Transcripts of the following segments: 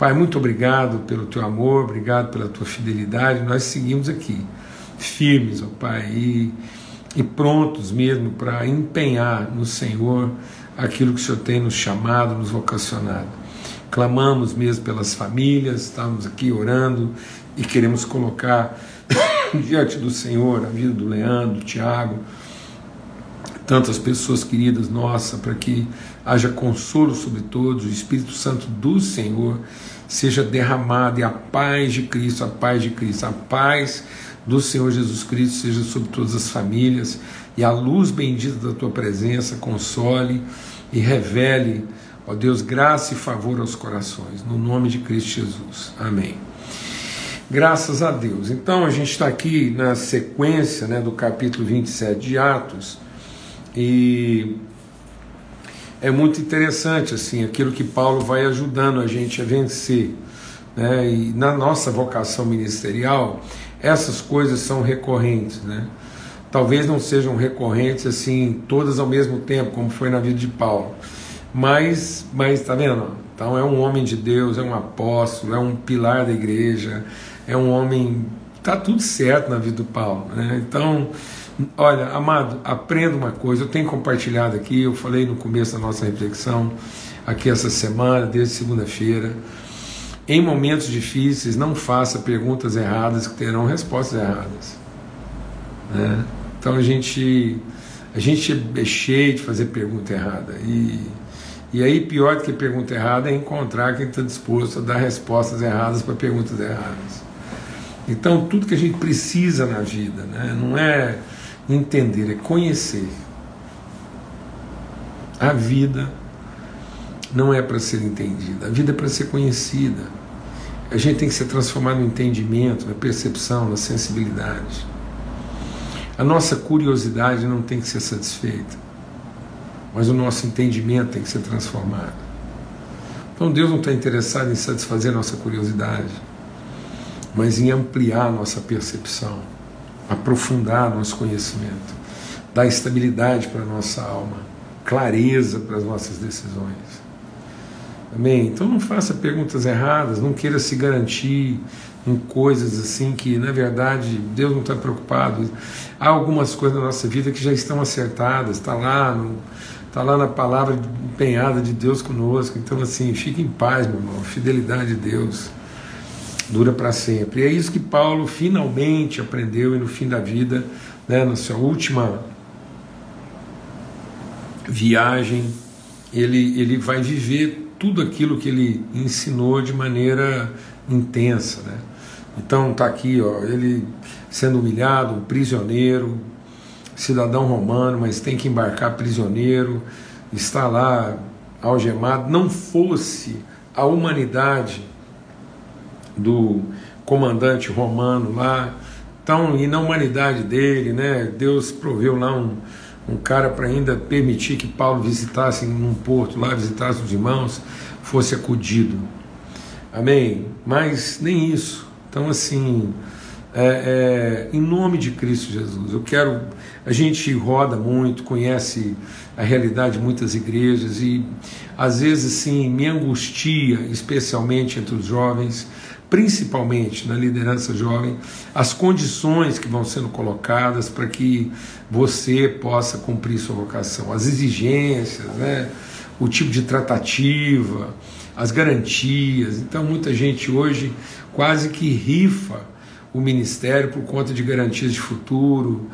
Pai, muito obrigado pelo teu amor, obrigado pela tua fidelidade. Nós seguimos aqui, firmes, ó Pai, e, e prontos mesmo para empenhar no Senhor aquilo que o Senhor tem nos chamado, nos vocacionado. Clamamos mesmo pelas famílias, estamos aqui orando e queremos colocar diante do Senhor a vida do Leandro, do Tiago, tantas pessoas queridas nossa, para que haja consolo sobre todos, o Espírito Santo do Senhor seja derramado e a paz de Cristo, a paz de Cristo, a paz do Senhor Jesus Cristo seja sobre todas as famílias e a luz bendita da tua presença console e revele, ó Deus, graça e favor aos corações, no nome de Cristo Jesus. Amém. Graças a Deus. Então a gente está aqui na sequência né, do capítulo 27 de Atos e é muito interessante assim aquilo que Paulo vai ajudando a gente a vencer. Né? E na nossa vocação ministerial, essas coisas são recorrentes. Né? Talvez não sejam recorrentes assim todas ao mesmo tempo, como foi na vida de Paulo. Mas, mas tá vendo? Então é um homem de Deus, é um apóstolo, é um pilar da igreja, é um homem. Tá tudo certo na vida do Paulo. Né? Então Olha, amado, aprenda uma coisa. Eu tenho compartilhado aqui, eu falei no começo da nossa reflexão, aqui essa semana, desde segunda-feira. Em momentos difíceis, não faça perguntas erradas que terão respostas erradas. Né? Então a gente, a gente é cheio de fazer pergunta errada. E, e aí, pior do que pergunta errada é encontrar quem está disposto a dar respostas erradas para perguntas erradas. Então, tudo que a gente precisa na vida, né? não é entender, é conhecer. A vida não é para ser entendida, a vida é para ser conhecida. A gente tem que ser transformado no entendimento, na percepção, na sensibilidade. A nossa curiosidade não tem que ser satisfeita, mas o nosso entendimento tem que ser transformado. Então Deus não está interessado em satisfazer a nossa curiosidade, mas em ampliar nossa percepção aprofundar nosso conhecimento, dar estabilidade para a nossa alma, clareza para as nossas decisões. Amém? Então não faça perguntas erradas, não queira se garantir em coisas assim que, na verdade, Deus não está preocupado. Há algumas coisas na nossa vida que já estão acertadas, está lá, está lá na palavra empenhada de Deus conosco. Então, assim, fique em paz, meu irmão. Fidelidade de Deus dura para sempre. E é isso que Paulo finalmente aprendeu e no fim da vida, né, na sua última viagem, ele, ele vai viver tudo aquilo que ele ensinou de maneira intensa. Né? Então está aqui, ó, ele sendo humilhado, um prisioneiro, cidadão romano, mas tem que embarcar prisioneiro, está lá algemado, não fosse a humanidade do comandante romano lá. Então, e na humanidade dele, né, Deus proveu lá um, um cara para ainda permitir que Paulo visitasse num porto lá, visitasse os irmãos, fosse acudido. Amém? Mas nem isso. Então, assim, é, é, em nome de Cristo Jesus, eu quero. A gente roda muito, conhece a realidade de muitas igrejas e às vezes, sim, me angustia, especialmente entre os jovens, principalmente na liderança jovem, as condições que vão sendo colocadas para que você possa cumprir sua vocação, as exigências, né? o tipo de tratativa, as garantias. Então, muita gente hoje quase que rifa o ministério por conta de garantias de futuro.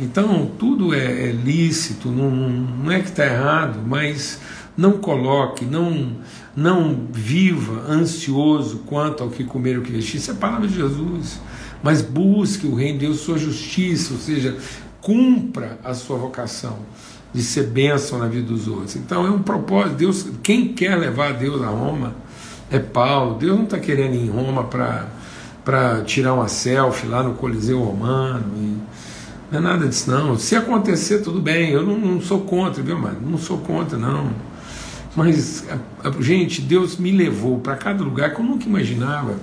Então, tudo é, é lícito, não, não é que está errado, mas não coloque, não não viva ansioso quanto ao que comer ou que vestir. Isso é a palavra de Jesus. Mas busque o reino de Deus, sua justiça, ou seja, cumpra a sua vocação de ser bênção na vida dos outros. Então é um propósito. Deus, quem quer levar Deus a Roma é Paulo. Deus não está querendo ir em Roma para tirar uma selfie lá no Coliseu Romano. E, não é nada disso, não. Se acontecer, tudo bem. Eu não, não sou contra, viu, mano? Não sou contra, não. Mas, gente, Deus me levou para cada lugar que eu nunca imaginava.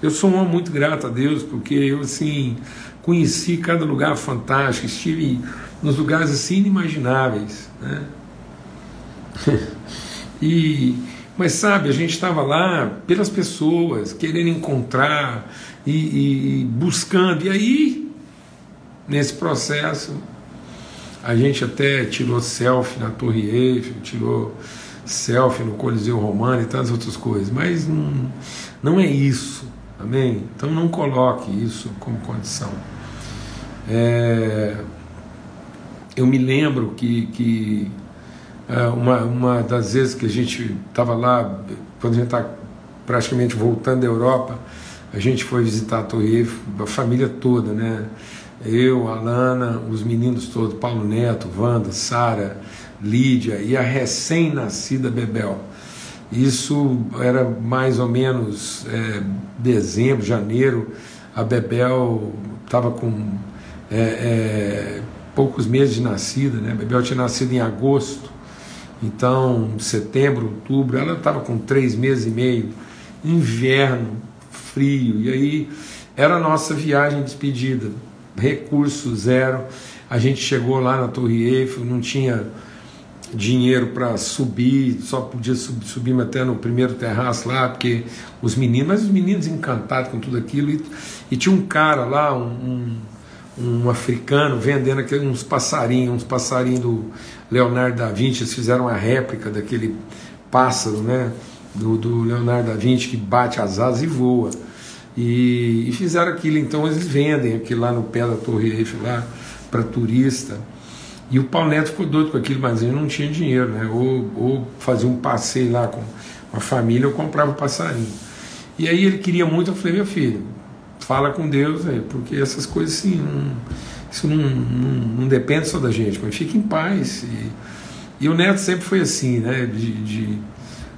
Eu sou um homem muito grato a Deus, porque eu, assim, conheci cada lugar fantástico, estive nos lugares assim inimagináveis. Né? e, Mas sabe, a gente estava lá pelas pessoas, querendo encontrar e, e, buscando. E aí, nesse processo, a gente até tirou selfie na Torre Eiffel, tirou selfie no Coliseu Romano e tantas outras coisas. Mas não, não é isso, amém? Então não coloque isso como condição. É, eu me lembro que, que uma, uma das vezes que a gente estava lá, quando a gente está praticamente voltando da Europa, a gente foi visitar a Torre Eiffel, a família toda, né? Eu, a Lana, os meninos todos, Paulo Neto, Wanda, Sara, Lídia e a recém-nascida Bebel. Isso era mais ou menos é, dezembro, janeiro. A Bebel estava com é, é, poucos meses de nascida, né? A Bebel tinha nascido em agosto então, setembro, outubro, ela estava com três meses e meio, inverno, frio, e aí era a nossa viagem de despedida, recurso zero. A gente chegou lá na Torre Eiffel, não tinha dinheiro para subir, só podia subir, subir até no primeiro terraço lá, porque os meninos, mas os meninos encantados com tudo aquilo, e, e tinha um cara lá, um, um, um africano, vendendo uns passarinhos, uns passarinhos do Leonardo da Vinci, eles fizeram uma réplica daquele pássaro, né? Do, do Leonardo da Vinci que bate as asas e voa. E, e, fizeram aquilo, então eles vendem aquilo lá no pé da Torre Eiffel lá para turista. E o Paulo Neto ficou doido com aquilo, mas ele não tinha dinheiro, né? Ou, ou fazia um passeio lá com a família, ou comprava o passarinho. E aí ele queria muito, eu falei, meu filho, fala com Deus porque essas coisas assim, não, isso não, não, não, depende só da gente, mas fique em paz. E, e o Neto sempre foi assim, né? De, de,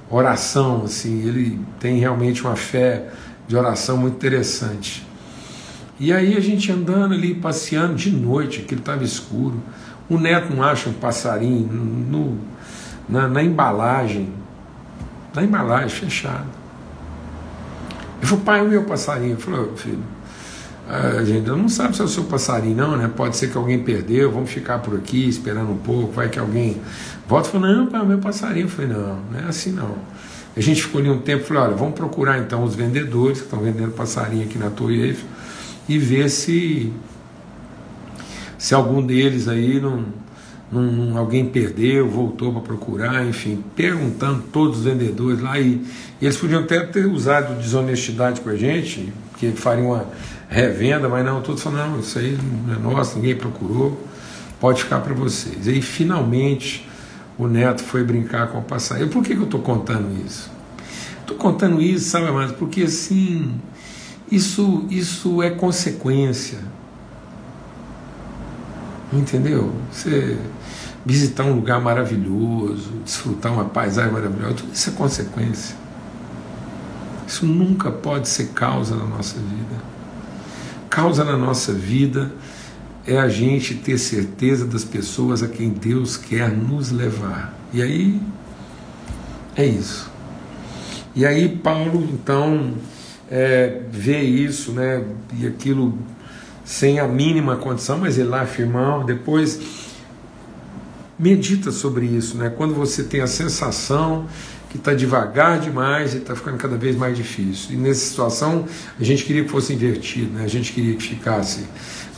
oração, assim, ele tem realmente uma fé de oração muito interessante. E aí a gente andando ali, passeando de noite, ele estava escuro. O Neto não acha um passarinho no, na, na embalagem, na embalagem fechada. Ele falou, pai, o meu passarinho. Eu falei, oh, filho, a gente não sabe se é o seu passarinho, não, né? Pode ser que alguém perdeu, vamos ficar por aqui esperando um pouco, vai que alguém volta e fala, não, pai, é o meu passarinho. Eu falei, não, não é assim não. A gente ficou ali um tempo e falou, olha, vamos procurar então os vendedores que estão vendendo passarinho aqui na Torre Eiffel e ver se, se algum deles aí não, não, alguém perdeu, voltou para procurar, enfim, perguntando todos os vendedores lá e, e eles podiam até ter usado desonestidade com a gente, que fariam uma revenda, mas não, todos falando, não, isso aí não é nosso, ninguém procurou, pode ficar para vocês. E aí finalmente o neto foi brincar com o passarinho. Por que, que eu estou contando isso? Estou contando isso, sabe, mais porque assim, isso, isso é consequência. Entendeu? Você visitar um lugar maravilhoso, desfrutar uma paisagem maravilhosa, tudo isso é consequência. Isso nunca pode ser causa na nossa vida causa na nossa vida é a gente ter certeza das pessoas a quem Deus quer nos levar. E aí é isso. E aí Paulo então é, vê isso, né? E aquilo sem a mínima condição, mas ele lá afirmou, depois medita sobre isso, né? Quando você tem a sensação que está devagar demais e está ficando cada vez mais difícil. E nessa situação a gente queria que fosse invertido, né? a gente queria que ficasse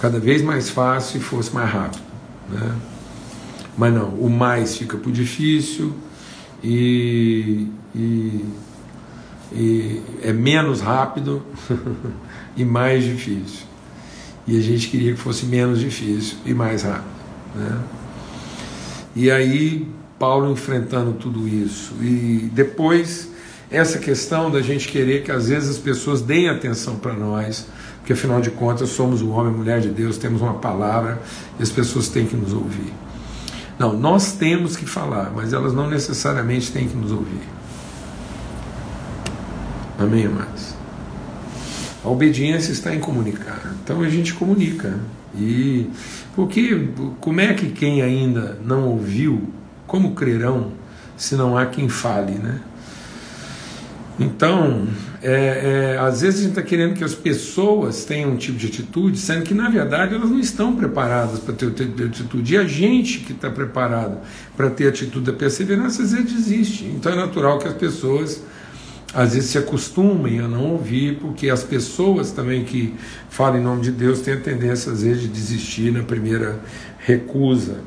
cada vez mais fácil e fosse mais rápido. Né? Mas não, o mais fica por difícil e, e, e é menos rápido e mais difícil. E a gente queria que fosse menos difícil e mais rápido. Né? E aí Paulo enfrentando tudo isso. E depois, essa questão da gente querer que às vezes as pessoas deem atenção para nós, porque afinal de contas somos o homem e mulher de Deus, temos uma palavra e as pessoas têm que nos ouvir. Não, nós temos que falar, mas elas não necessariamente têm que nos ouvir. Amém, amados? A obediência está em comunicar. Então a gente comunica. E porque como é que quem ainda não ouviu como crerão se não há quem fale, né? Então, é, é, às vezes a gente está querendo que as pessoas tenham um tipo de atitude, sendo que na verdade elas não estão preparadas para ter o tipo de atitude. E a gente que está preparado para ter a atitude da perseverança, às vezes desiste. Então é natural que as pessoas às vezes se acostumem a não ouvir, porque as pessoas também que falam em nome de Deus têm a tendência às vezes de desistir na primeira recusa.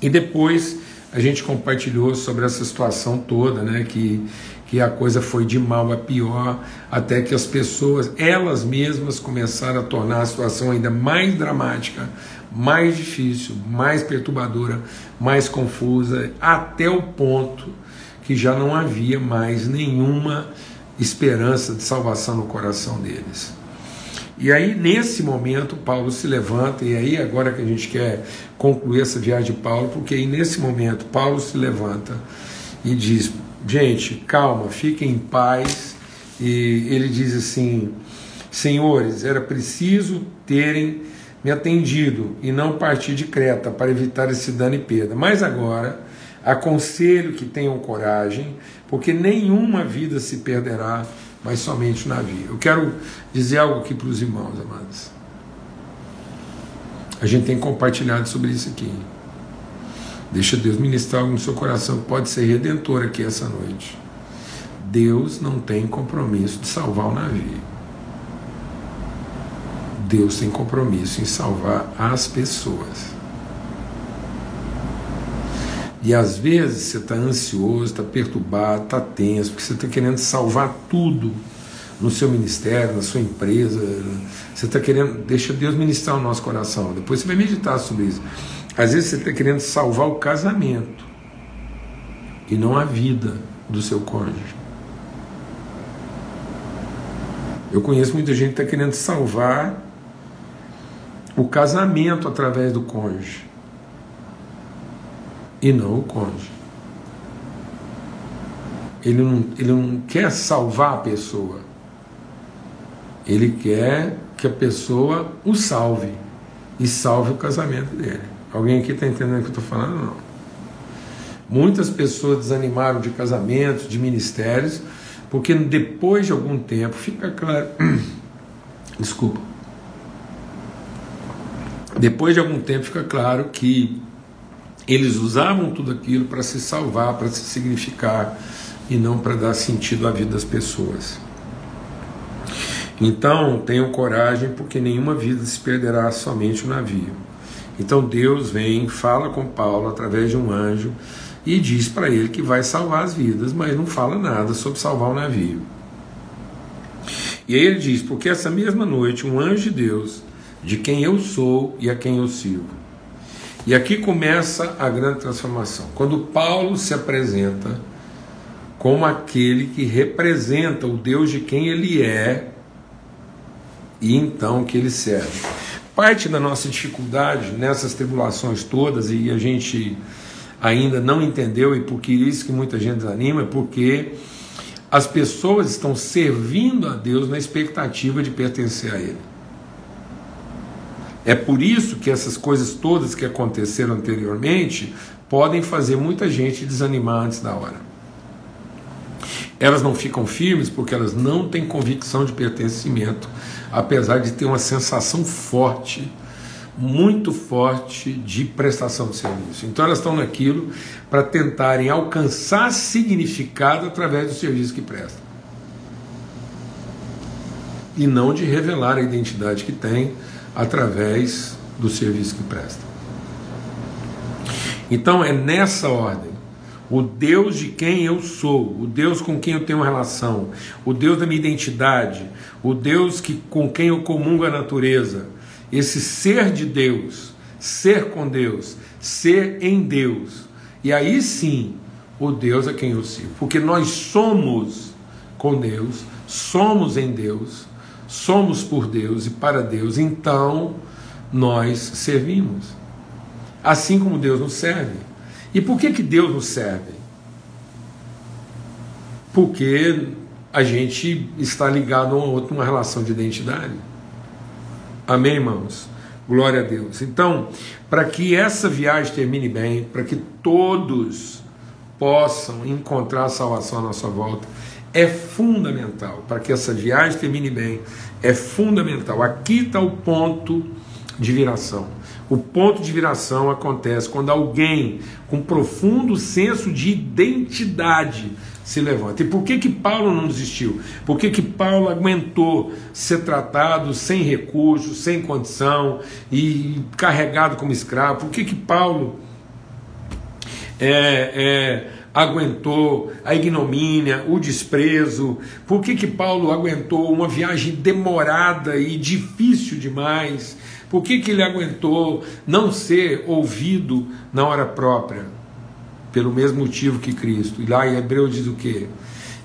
E depois a gente compartilhou sobre essa situação toda, né, que que a coisa foi de mal a pior, até que as pessoas, elas mesmas, começaram a tornar a situação ainda mais dramática, mais difícil, mais perturbadora, mais confusa, até o ponto que já não havia mais nenhuma esperança de salvação no coração deles. E aí, nesse momento, Paulo se levanta, e aí, agora que a gente quer concluir essa viagem de Paulo, porque aí, nesse momento, Paulo se levanta e diz: gente, calma, fiquem em paz. E ele diz assim: senhores, era preciso terem me atendido e não partir de Creta para evitar esse dano e perda. Mas agora aconselho que tenham coragem, porque nenhuma vida se perderá, mas somente o navio. Eu quero dizer algo aqui para os irmãos, amados. A gente tem compartilhado sobre isso aqui. Deixa Deus ministrar algo no seu coração que pode ser redentor aqui essa noite. Deus não tem compromisso de salvar o navio. Deus tem compromisso em salvar as pessoas. E às vezes você está ansioso, está perturbado, está tenso, porque você está querendo salvar tudo no seu ministério, na sua empresa. Você está querendo. Deixa Deus ministrar o nosso coração. Depois você vai meditar sobre isso. Às vezes você está querendo salvar o casamento e não a vida do seu cônjuge. Eu conheço muita gente que está querendo salvar o casamento através do cônjuge e não o cônjuge. Ele não, ele não quer salvar a pessoa, ele quer que a pessoa o salve e salve o casamento dele. Alguém aqui está entendendo o que eu estou falando? Não. Muitas pessoas desanimaram de casamentos, de ministérios, porque depois de algum tempo fica claro. Desculpa. Depois de algum tempo fica claro que eles usavam tudo aquilo para se salvar, para se significar e não para dar sentido à vida das pessoas. Então, tenham coragem, porque nenhuma vida se perderá somente o navio. Então Deus vem, fala com Paulo através de um anjo e diz para ele que vai salvar as vidas, mas não fala nada sobre salvar o navio. E aí ele diz: Porque essa mesma noite um anjo de Deus, de quem eu sou e a quem eu sirvo. E aqui começa a grande transformação. Quando Paulo se apresenta como aquele que representa o Deus de quem ele é e então que ele serve. Parte da nossa dificuldade nessas tribulações todas, e a gente ainda não entendeu, e por isso que muita gente desanima, é porque as pessoas estão servindo a Deus na expectativa de pertencer a Ele. É por isso que essas coisas todas que aconteceram anteriormente podem fazer muita gente desanimar antes da hora. Elas não ficam firmes porque elas não têm convicção de pertencimento apesar de ter uma sensação forte, muito forte de prestação de serviço. Então elas estão naquilo para tentarem alcançar significado através do serviço que prestam. E não de revelar a identidade que tem através do serviço que prestam. Então é nessa ordem o Deus de quem eu sou, o Deus com quem eu tenho relação, o Deus da minha identidade, o Deus que, com quem eu comungo a natureza, esse ser de Deus, ser com Deus, ser em Deus. E aí sim, o Deus a quem eu sirvo, porque nós somos com Deus, somos em Deus, somos por Deus e para Deus, então nós servimos. Assim como Deus nos serve. E por que, que Deus nos serve? Porque a gente está ligado a um outro, uma relação de identidade. Amém, irmãos? Glória a Deus. Então, para que essa viagem termine bem, para que todos possam encontrar salvação à nossa volta, é fundamental para que essa viagem termine bem. É fundamental. Aqui está o ponto de viração. O ponto de viração acontece quando alguém com profundo senso de identidade se levanta. E por que que Paulo não desistiu? Por que que Paulo aguentou ser tratado sem recursos, sem condição e carregado como escravo? Por que que Paulo é, é, aguentou a ignomínia, o desprezo? Por que, que Paulo aguentou uma viagem demorada e difícil demais? Por que, que ele aguentou não ser ouvido na hora própria? Pelo mesmo motivo que Cristo. E lá em Hebreu diz o quê?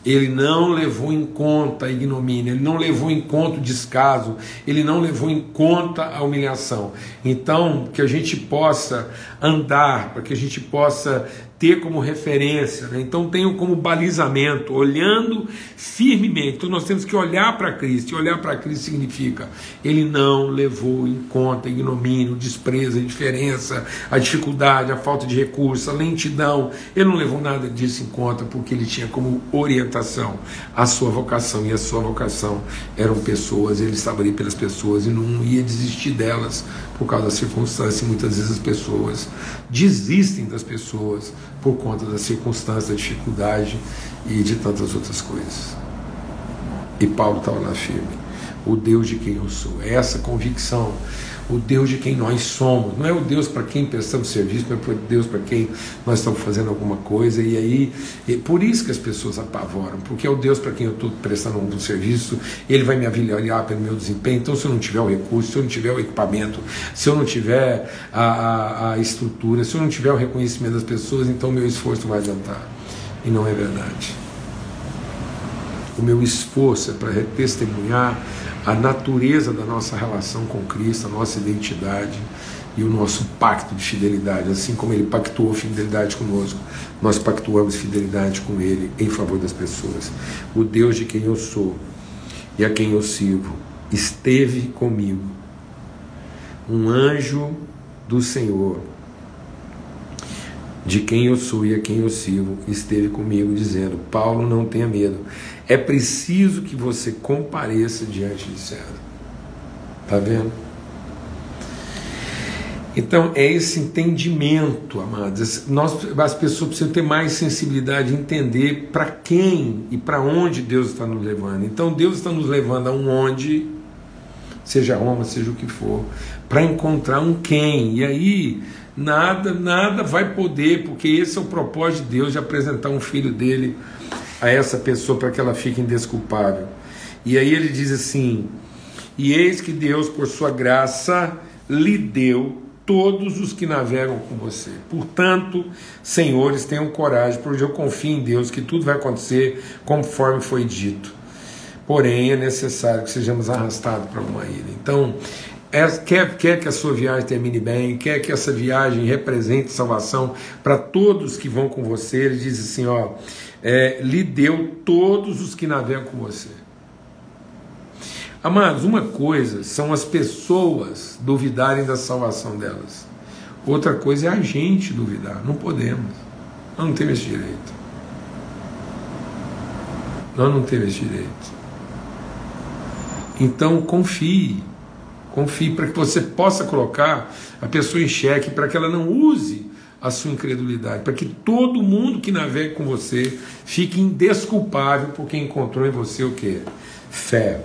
Ele não levou em conta a ignomínia, ele não levou em conta o descaso, ele não levou em conta a humilhação. Então, que a gente possa andar, para que a gente possa ter como referência. Né? Então tenham como balizamento, olhando firmemente. Então nós temos que olhar para Cristo. E olhar para Cristo significa ele não levou em conta ignomínio, desprezo, indiferença, a dificuldade, a falta de recursos, a lentidão. Ele não levou nada disso em conta porque ele tinha como orientação a sua vocação. E a sua vocação eram pessoas, ele estava ali pelas pessoas e não ia desistir delas por causa das circunstâncias. Muitas vezes as pessoas desistem das pessoas por conta das circunstâncias, da dificuldade e de tantas outras coisas. E Paulo estava lá firme. O Deus de quem eu sou. É essa convicção. O Deus de quem nós somos. Não é o Deus para quem prestamos serviço, não é o Deus para quem nós estamos fazendo alguma coisa. E aí, por isso que as pessoas apavoram, porque é o Deus para quem eu estou prestando algum serviço, ele vai me avaliar pelo meu desempenho. Então, se eu não tiver o recurso, se eu não tiver o equipamento, se eu não tiver a, a, a estrutura, se eu não tiver o reconhecimento das pessoas, então meu esforço vai adiantar. E não é verdade. O meu esforço é para testemunhar a natureza da nossa relação com Cristo, a nossa identidade e o nosso pacto de fidelidade. Assim como Ele pactuou fidelidade conosco, nós pactuamos fidelidade com Ele em favor das pessoas. O Deus de quem eu sou e a quem eu sirvo esteve comigo. Um anjo do Senhor de quem eu sou e a quem eu sirvo, esteve comigo dizendo: Paulo, não tenha medo. É preciso que você compareça diante de César. Está vendo? Então, é esse entendimento, amados. Nós, as pessoas precisam ter mais sensibilidade de entender para quem e para onde Deus está nos levando. Então, Deus está nos levando a um onde, seja Roma, seja o que for, para encontrar um quem. E aí, nada, nada vai poder, porque esse é o propósito de Deus de apresentar um filho dele a essa pessoa para que ela fique indesculpável. E aí ele diz assim: E eis que Deus, por sua graça, lhe deu todos os que navegam com você. Portanto, senhores, tenham coragem, porque eu confio em Deus que tudo vai acontecer conforme foi dito. Porém, é necessário que sejamos arrastados para uma ilha. Então, é, quer, quer que a sua viagem termine bem, quer que essa viagem represente salvação para todos que vão com você. Ele diz assim: ó, é, lhe deu todos os que navegam com você. Amados, uma coisa são as pessoas duvidarem da salvação delas, outra coisa é a gente duvidar. Não podemos, nós não temos esse direito. Nós não temos esse direito. Então confie Confie para que você possa colocar a pessoa em xeque, para que ela não use a sua incredulidade, para que todo mundo que navegue com você fique indesculpável porque encontrou em você o que? Fé.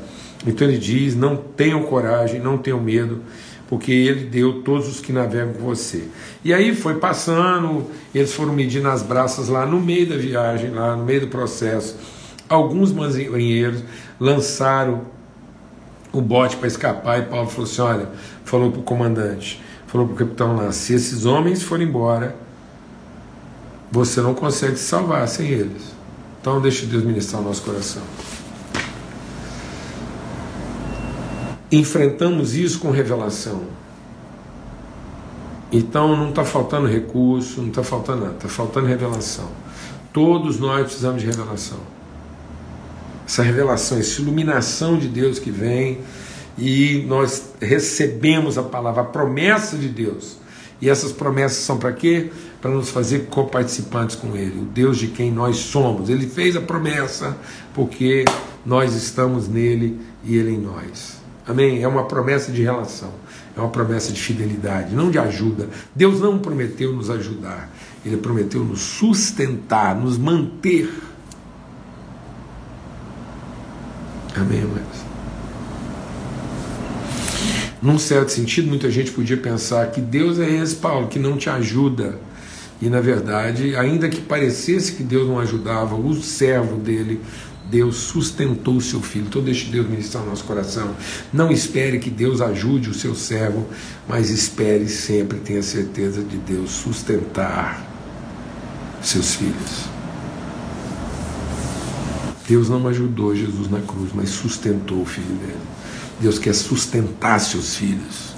Então ele diz: não tenham coragem, não tenham medo, porque ele deu todos os que navegam com você. E aí foi passando, eles foram medindo as braças lá no meio da viagem, lá no meio do processo. Alguns marinheiros lançaram o bote para escapar e Paulo falou assim: olha, falou para o comandante, falou para o capitão lá: se esses homens forem embora, você não consegue se salvar sem eles. Então deixa Deus ministrar o nosso coração. Enfrentamos isso com revelação. Então não está faltando recurso, não está faltando nada, está faltando revelação. Todos nós precisamos de revelação essa revelação, essa iluminação de Deus que vem e nós recebemos a palavra, a promessa de Deus. E essas promessas são para quê? Para nos fazer coparticipantes com Ele, o Deus de quem nós somos. Ele fez a promessa porque nós estamos nele e Ele em nós. Amém? É uma promessa de relação, é uma promessa de fidelidade, não de ajuda. Deus não prometeu nos ajudar, Ele prometeu nos sustentar, nos manter. Amém, irmãos? Num certo sentido, muita gente podia pensar que Deus é esse, Paulo, que não te ajuda. E na verdade, ainda que parecesse que Deus não ajudava, o servo dele, Deus sustentou o seu filho. Então deixe Deus ministrar no nosso coração. Não espere que Deus ajude o seu servo, mas espere sempre, tenha certeza de Deus sustentar seus filhos. Deus não ajudou Jesus na cruz, mas sustentou o filho dele. Deus quer sustentar seus filhos,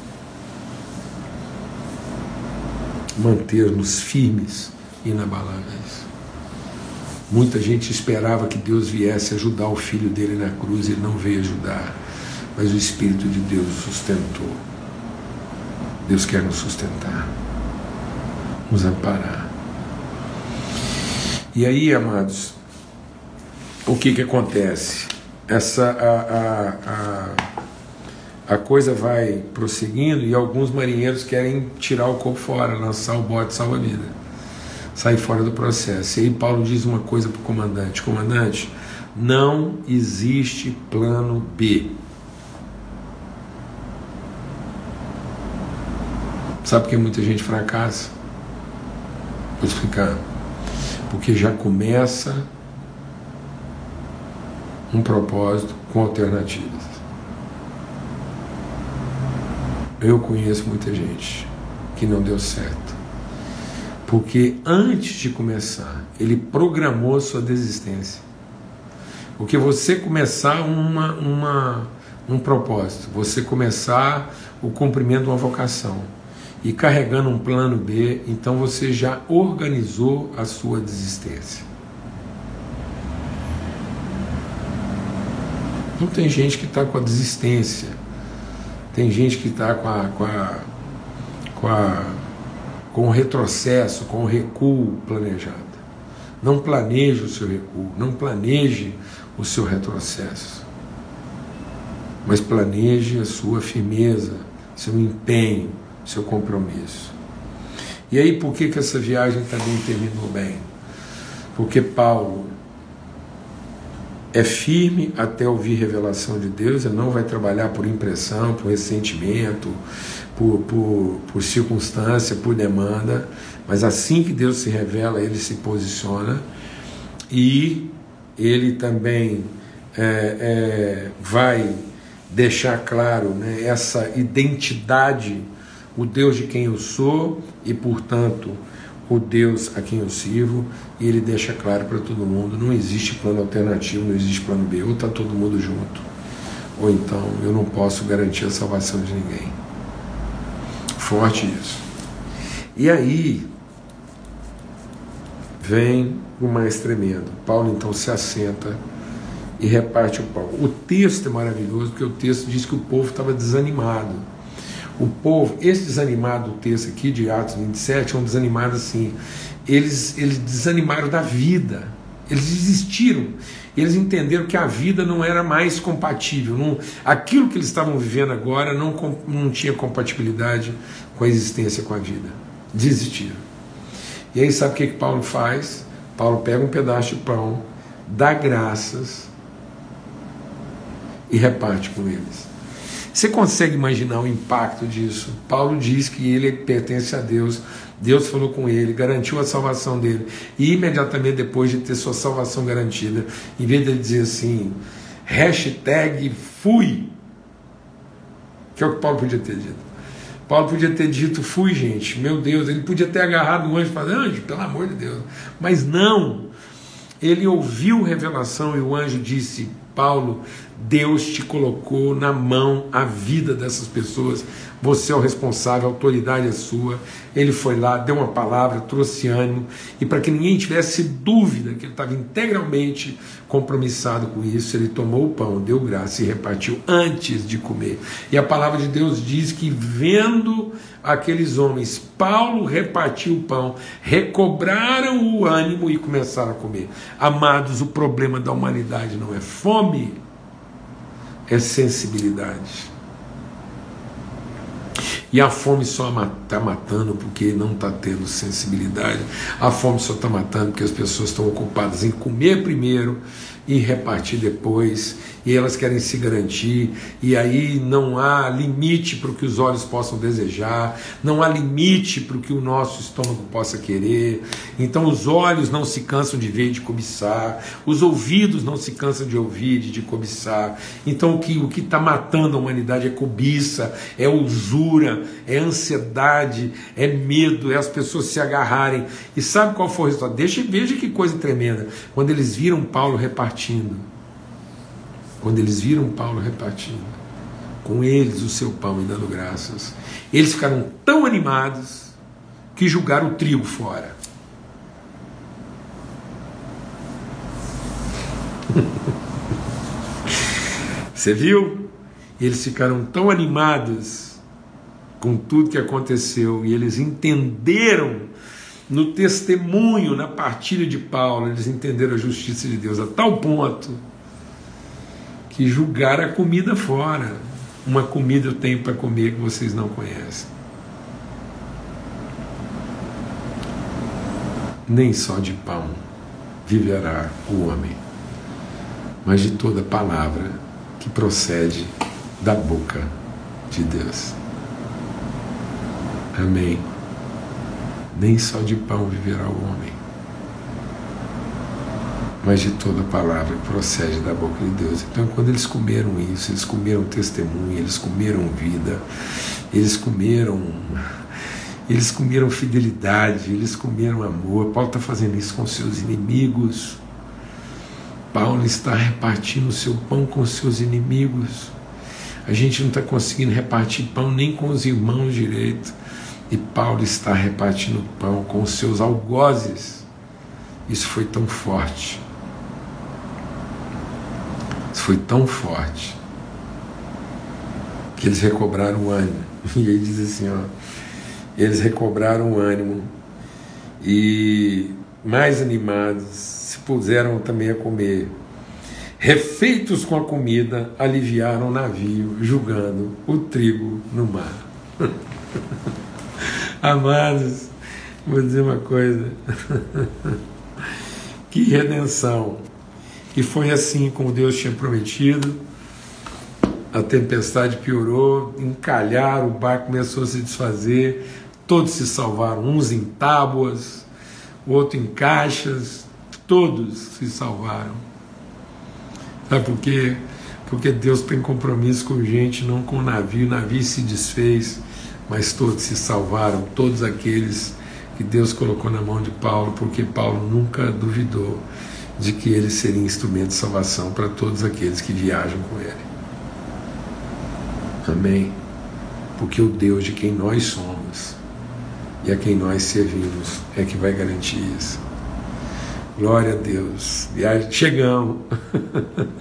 manter-nos firmes e inabaláveis. Muita gente esperava que Deus viesse ajudar o filho dele na cruz, ele não veio ajudar, mas o Espírito de Deus sustentou. Deus quer nos sustentar, nos amparar. E aí, amados, o que que acontece? Essa a, a, a a coisa vai prosseguindo e alguns marinheiros querem tirar o corpo fora, lançar o bote salva-vida, sair fora do processo. E aí Paulo diz uma coisa para o comandante: Comandante, não existe plano B. Sabe por que muita gente fracassa? Vou explicar. Porque já começa um propósito com alternativas. Eu conheço muita gente que não deu certo. Porque antes de começar, ele programou a sua desistência. Porque você começar uma, uma, um propósito, você começar o cumprimento de uma vocação e carregando um plano B, então você já organizou a sua desistência. Não tem gente que está com a desistência tem gente que está com, a, com, a, com, a, com o retrocesso, com o recuo planejado. Não planeje o seu recuo, não planeje o seu retrocesso, mas planeje a sua firmeza, seu empenho, seu compromisso. E aí, por que, que essa viagem também terminou bem? Porque Paulo é firme até ouvir revelação de Deus, ele não vai trabalhar por impressão, por ressentimento, por, por, por circunstância, por demanda, mas assim que Deus se revela, ele se posiciona e ele também é, é, vai deixar claro né, essa identidade, o Deus de quem eu sou e, portanto, o Deus a quem eu sirvo, e ele deixa claro para todo mundo: não existe plano alternativo, não existe plano B, ou está todo mundo junto, ou então eu não posso garantir a salvação de ninguém. Forte isso. E aí vem o mais tremendo. Paulo então se assenta e reparte o pão. O texto é maravilhoso porque o texto diz que o povo estava desanimado o povo, esse desanimado do texto aqui de Atos 27 é um desanimado assim. Eles, eles desanimaram da vida, eles desistiram, eles entenderam que a vida não era mais compatível, não, aquilo que eles estavam vivendo agora não, não tinha compatibilidade com a existência com a vida. Desistiram. E aí sabe o que, que Paulo faz? Paulo pega um pedaço de pão, dá graças e reparte com eles. Você consegue imaginar o impacto disso? Paulo diz que ele pertence a Deus, Deus falou com ele, garantiu a salvação dele, e imediatamente depois de ter sua salvação garantida, em vez de ele dizer assim, hashtag fui, que é o que Paulo podia ter dito. Paulo podia ter dito, fui, gente, meu Deus, ele podia ter agarrado o anjo e falado, anjo, pelo amor de Deus. Mas não, ele ouviu revelação e o anjo disse, Paulo, Deus te colocou na mão a vida dessas pessoas. Você é o responsável, a autoridade é sua. Ele foi lá, deu uma palavra, trouxe ânimo, e para que ninguém tivesse dúvida que ele estava integralmente compromissado com isso, ele tomou o pão, deu graça e repartiu antes de comer. E a palavra de Deus diz que, vendo aqueles homens, Paulo repartiu o pão, recobraram o ânimo e começaram a comer. Amados, o problema da humanidade não é fome, é sensibilidade. E a fome só está matando porque não está tendo sensibilidade. A fome só está matando porque as pessoas estão ocupadas em comer primeiro e repartir depois e elas querem se garantir, e aí não há limite para o que os olhos possam desejar, não há limite para o que o nosso estômago possa querer. Então os olhos não se cansam de ver e de cobiçar, os ouvidos não se cansam de ouvir e de cobiçar. Então o que o está matando a humanidade é cobiça, é usura, é ansiedade, é medo, é as pessoas se agarrarem. E sabe qual foi o resultado? Deixa, veja que coisa tremenda. Quando eles viram Paulo repartindo quando eles viram Paulo repartindo com eles o seu pão e dando graças, eles ficaram tão animados que julgaram o trigo fora. Você viu? Eles ficaram tão animados com tudo que aconteceu e eles entenderam no testemunho, na partilha de Paulo, eles entenderam a justiça de Deus a tal ponto que julgar a comida fora. Uma comida eu tenho para comer que vocês não conhecem. Nem só de pão viverá o homem, mas de toda palavra que procede da boca de Deus. Amém. Nem só de pão viverá o homem, mas de toda palavra que procede da boca de Deus. Então, quando eles comeram isso, eles comeram testemunho, eles comeram vida, eles comeram. Eles comeram fidelidade, eles comeram amor. Paulo está fazendo isso com seus inimigos. Paulo está repartindo o seu pão com seus inimigos. A gente não está conseguindo repartir pão nem com os irmãos direito. E Paulo está repartindo pão com os seus algozes. Isso foi tão forte foi tão forte que eles recobraram o ânimo. E ele diz assim: ó, eles recobraram o ânimo e, mais animados, se puseram também a comer. Refeitos com a comida, aliviaram o navio, julgando o trigo no mar. Amados, vou dizer uma coisa. que redenção e foi assim como Deus tinha prometido. A tempestade piorou, encalharam, o barco começou a se desfazer, todos se salvaram, uns em tábuas, outro em caixas, todos se salvaram. Sabe por quê? Porque Deus tem compromisso com gente, não com o navio. O navio se desfez, mas todos se salvaram, todos aqueles que Deus colocou na mão de Paulo, porque Paulo nunca duvidou de que ele seria instrumento de salvação para todos aqueles que viajam com ele. Amém? Porque o Deus de quem nós somos e a quem nós servimos é que vai garantir isso. Glória a Deus. Viagem, chegamos.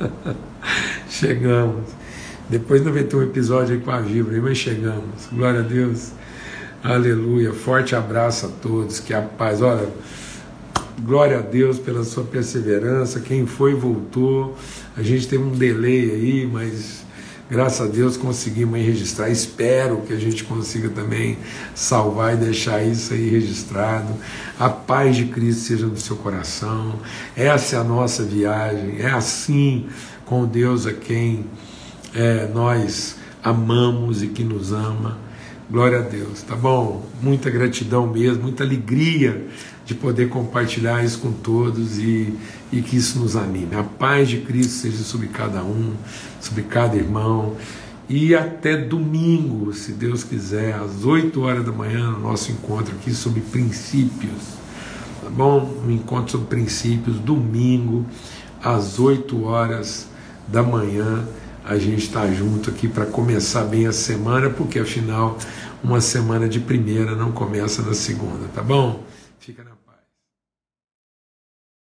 chegamos. Depois não vai ter um episódio aí com a Vibra, mas chegamos. Glória a Deus. Aleluia. Forte abraço a todos. Que a paz. Olha. Glória a Deus pela sua perseverança. Quem foi, voltou. A gente tem um delay aí, mas graças a Deus conseguimos registrar. Espero que a gente consiga também salvar e deixar isso aí registrado. A paz de Cristo seja no seu coração. Essa é a nossa viagem. É assim com Deus a quem é, nós amamos e que nos ama. Glória a Deus, tá bom? Muita gratidão mesmo, muita alegria de poder compartilhar isso com todos e, e que isso nos anime. A paz de Cristo seja sobre cada um, sobre cada irmão. E até domingo, se Deus quiser, às 8 horas da manhã, no nosso encontro aqui sobre princípios. Tá bom? Um encontro sobre princípios, domingo, às 8 horas da manhã a gente está junto aqui para começar bem a semana, porque afinal uma semana de primeira não começa na segunda, tá bom? Fica na